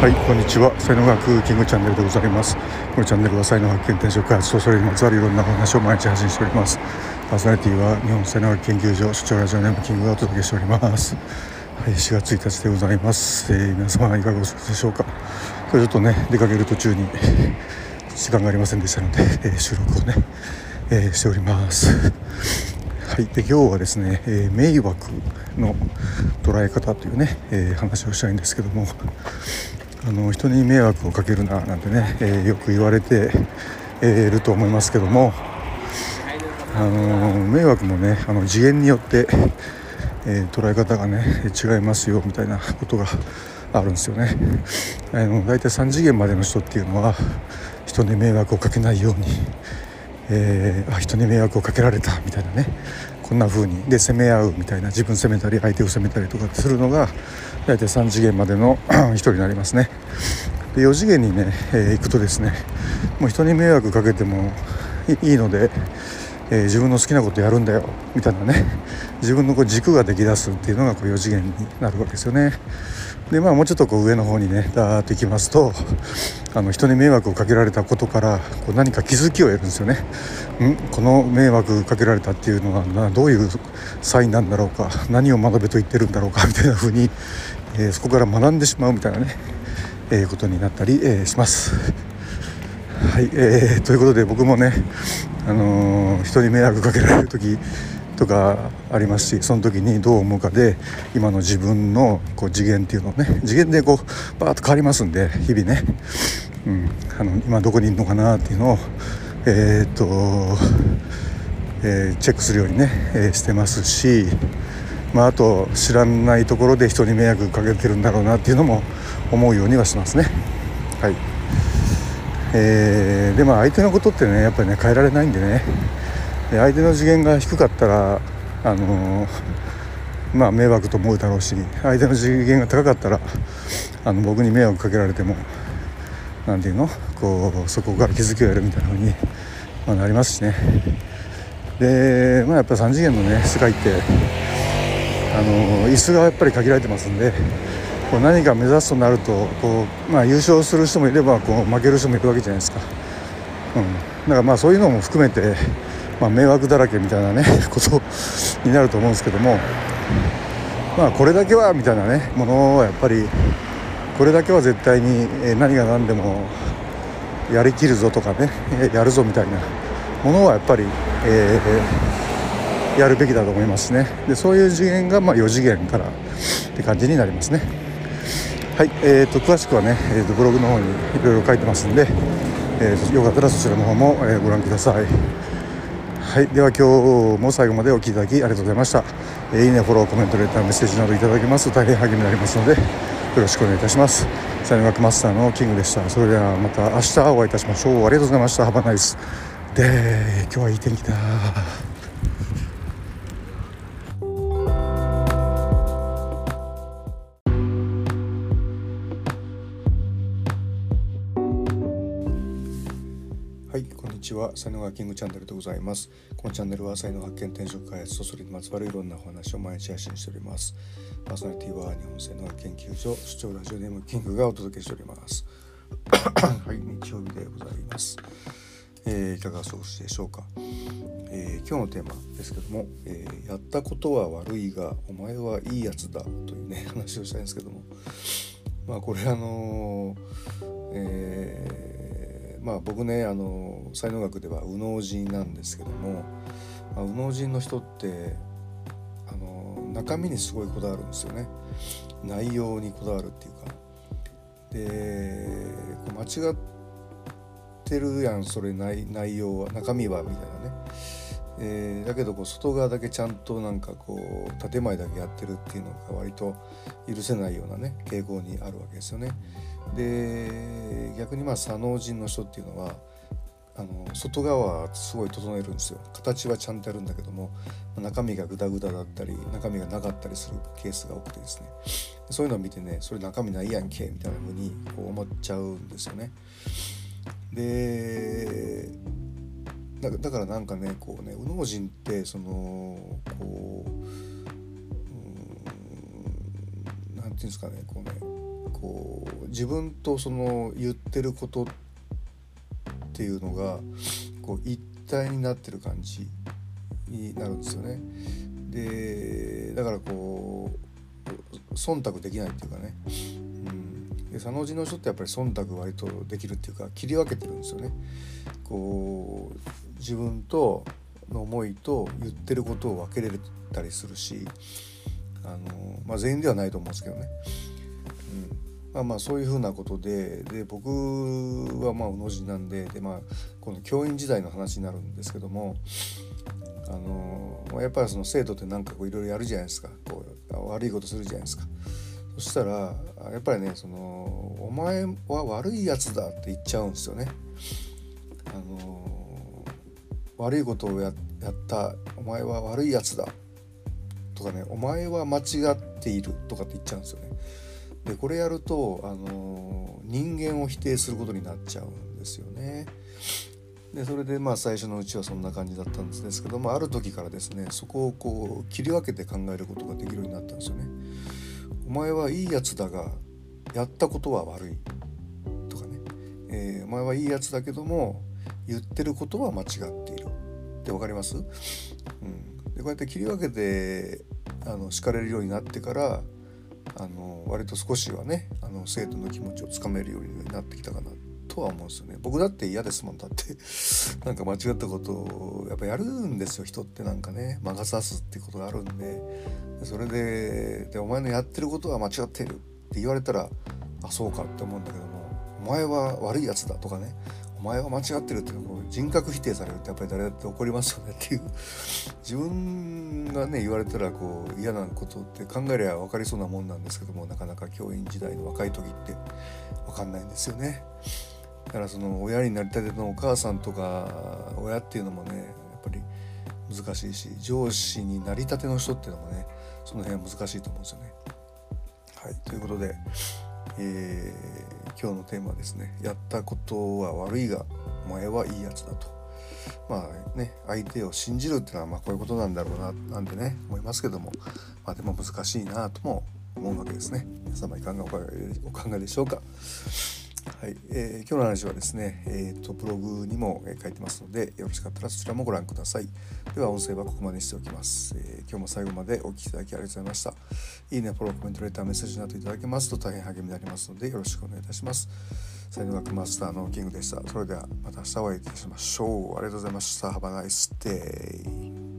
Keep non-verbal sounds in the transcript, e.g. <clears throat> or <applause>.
はいこんにちは。才能学キングチャンネルでございます。このチャンネルは才能発見転職開発とそれにまつわるいろんなお話を毎日発信しております。パーソナリティは日本才能学研究所所長ラジオネームキングがお届けしております。はい4月1日でございます、えー、皆様いかがお過ごしでしょうか。今日ちょっとね出かける途中に時間がありませんでしたので、えー、収録をね、えー、しております。はい、で今日はですね、えー、迷惑の捉え方というね、えー、話をしたいんですけどもあの人に迷惑をかけるななんてね、えー、よく言われて、えいると思いますけどもあの迷惑もねあの次元によって、え捉え方がね違いますよみたいなことがあるんですよね。あの大体3次元までの人っていうのは人に迷惑をかけないようにえ、あ人に迷惑をかけられたみたいなねこんな風にで攻め合うみたいな自分攻めたり相手を攻めたりとかするのが大体3次元までの <clears throat> 人になりますね。で4次元にね、えー、行くとですねもう人に迷惑かけてもいいので、えー、自分の好きなことやるんだよみたいなね <laughs> 自分のこう軸ができだすっていうのがこう4次元になるわけですよね。でまあもうちょっとこう上の方にねダーッと行きますとあの人に迷惑をかけられたことからこう何か気づきを得るんですよね。ん？この迷惑かけられたっていうのはどういうサインなんだろうか何を学べと言ってるんだろうかみたいな風に、えー、そこから学んでしまうみたいなね、えー、ことになったり、えー、します。はい、えー、ということで僕もね、あのー、人に迷惑かけられる時とかありますしその時にどう思うかで今の自分のこう次元っていうのをね次元でこうバーッと変わりますんで日々ね、うん、あの今どこにいるのかなっていうのをえー、っと、えー、チェックするようにね、えー、してますし、まあ、あと知らないところで人に迷惑かけてるんだろうなっていうのも思うようにはしますね。はいえー、でまあ相手のことってねやっぱりね変えられないんでね。で相手の次元が低かったらあのまあ迷惑と思うだろうし相手の次元が高かったらあの僕に迷惑かけられても何て言うのこうそこから気づきを得るみたいな風に、まあ、なりますしね。でまあやっぱ3次元のね世界ってあの椅子がやっぱり限られてますんでこう何か目指すとなるとこう、まあ、優勝する人もいればこう負ける人もいるわけじゃないですか、うん、だからまあそういうのも含めてまあ、迷惑だらけみたいなね <laughs> ことになると思うんですけどもまあこれだけはみたいなねものはやっぱりこれだけは絶対に何が何でもやりきるぞとかねやるぞみたいなものはやっぱり、えー、やるべきだと思いますね。でそういう次元がまあ4次元からって感じになりますね。はいえーと、詳しくはね、えーと、ブログの方にいろいろ書いてますんで、えー、よかったらそちらの方も、えー、ご覧ください。はいでは今日も最後までお聴きいただきありがとうございました、えー、いいねフォローコメントレターメッセージなどいただけますと大変励みになりますのでよろしくお願いいたします。才能学マスターのキングでした。それではまた明日お会いいたしましょう。ありがとうございました。ハバナイスで今日はいい天気だ。ちは。才能学キングチャンネルでございます。このチャンネルは才能発見転職開発とそれにまつわるいろんなお話を毎日配信しております。パーソナリティは日本才能研究所主張ラジオネームキングがお届けしております。<coughs> はい日曜日でございます。えー、いかがお過ごしでしょうか、えー、今日のテーマですけども、えー、やったことは悪いがお前はいいやつだというね <laughs> 話をしたいんですけども。まあこれあのえまあ僕ねあの才能学では右脳人なんですけども、まあ、右脳人の人ってあの中身にすごいこだわるんですよね。内容にこだわるっていうか。で間違ってるやんそれ内内容は中身はみたいなね、えー、だけどこう外側だけちゃんとなんかこう建前だけやってるっていうのが割と許せないようなね傾向にあるわけですよね。で逆にまあ左脳人の人っていうのはあの外側はすごい整えるんですよ。形はちゃんとやるんだけども中身がグダグダだったり中身がなかったりするケースが多くてですね。そういうのを見てねそれ中身ないやんけみたいな風にこう思っちゃうんですよね。でだからなんかねこうね右脳人ってそのこう何て言うんですかねこうねこう自分とその言ってることっていうのがこう一体になってる感じになるんですよね。でだからこう忖度できないっていうかね、うん、で佐野寺の人ってやっぱり忖度割とできるっていうか切り分けてるんですよね。こう自分との思いと言ってることを分けられたりするしあの、まあ、全員ではないと思うんですけどね。うんまあ、まあそういうふうなことでで僕はまあうの字なんでで、まあ、この教員時代の話になるんですけどもあのやっぱりその生徒って何かこういろいろやるじゃないですかこう悪いことするじゃないですか。そしたらやっぱりねその「お前は悪いやつだ」って言っちゃうんですよね。あの悪いことをやったお前は悪いやつだとかねお前は間違っているとかって言っちゃうんですよね。でこれやると、あの人間を否定することになっちゃうんですよね。でそれでまあ最初のうちはそんな感じだったんですけどもある時からですねそこをこう切り分けて考えることができるようになったんですよね。お前はいいやつだがやったことは悪いとかね、えー、お前はいいやつだけども言ってることは間違っているって分かります、うん、でこうやって切り分けてあの叱れるようになってからあの割と少しはねあの生徒の気持ちをつかめるようになってきたかなとは思うんですよね。僕だって嫌ですもんだって。<laughs> なんか間違ったことをやっぱやるんですよ人って。なんかね魔が差すってことがあるんで。それでで「お前のやってることは間違ってる」って言われたらあそうかって思うんだけども「お前は悪いやつだ」とかねお前は間違ってるっていう人格否定されるってやっぱり誰だって怒りますよねっていう <laughs> 自分がね言われたらこう嫌なことって考えりゃ分かりそうなもんなんですけどもなかなか教員時代の若い時って分かんないんですよね。だからその親になりたてのお母さんとか親っていうのもねやっぱり難しいし上司になりたての人っていうのもねその辺は難しいと思うんですよね。はいということで、えー、今日のテーマですね「やったことは悪いがお前はいいやつだ」と。まあね相手を信じるっていうのはまあこういうことなんだろうななんてね思いますけどもまあでも難しいなとも思うわけですね。皆様いかがお考えでしょうか。はい、えー、今日の話はですね、えーと、ブログにも書いてますのでよろしかったらそちらもご覧ください。では音声はここまでにしておきます、えー、今日も最後までお聴きいただきありがとうございました。いいねフォローコメントレターメッセージなどいただけますと大変励みになりますのでよろしくお願いいたします。才能学マスターのキングでした。それではまた明日お会いいたしましょう。ありがとうございました。Have a nice day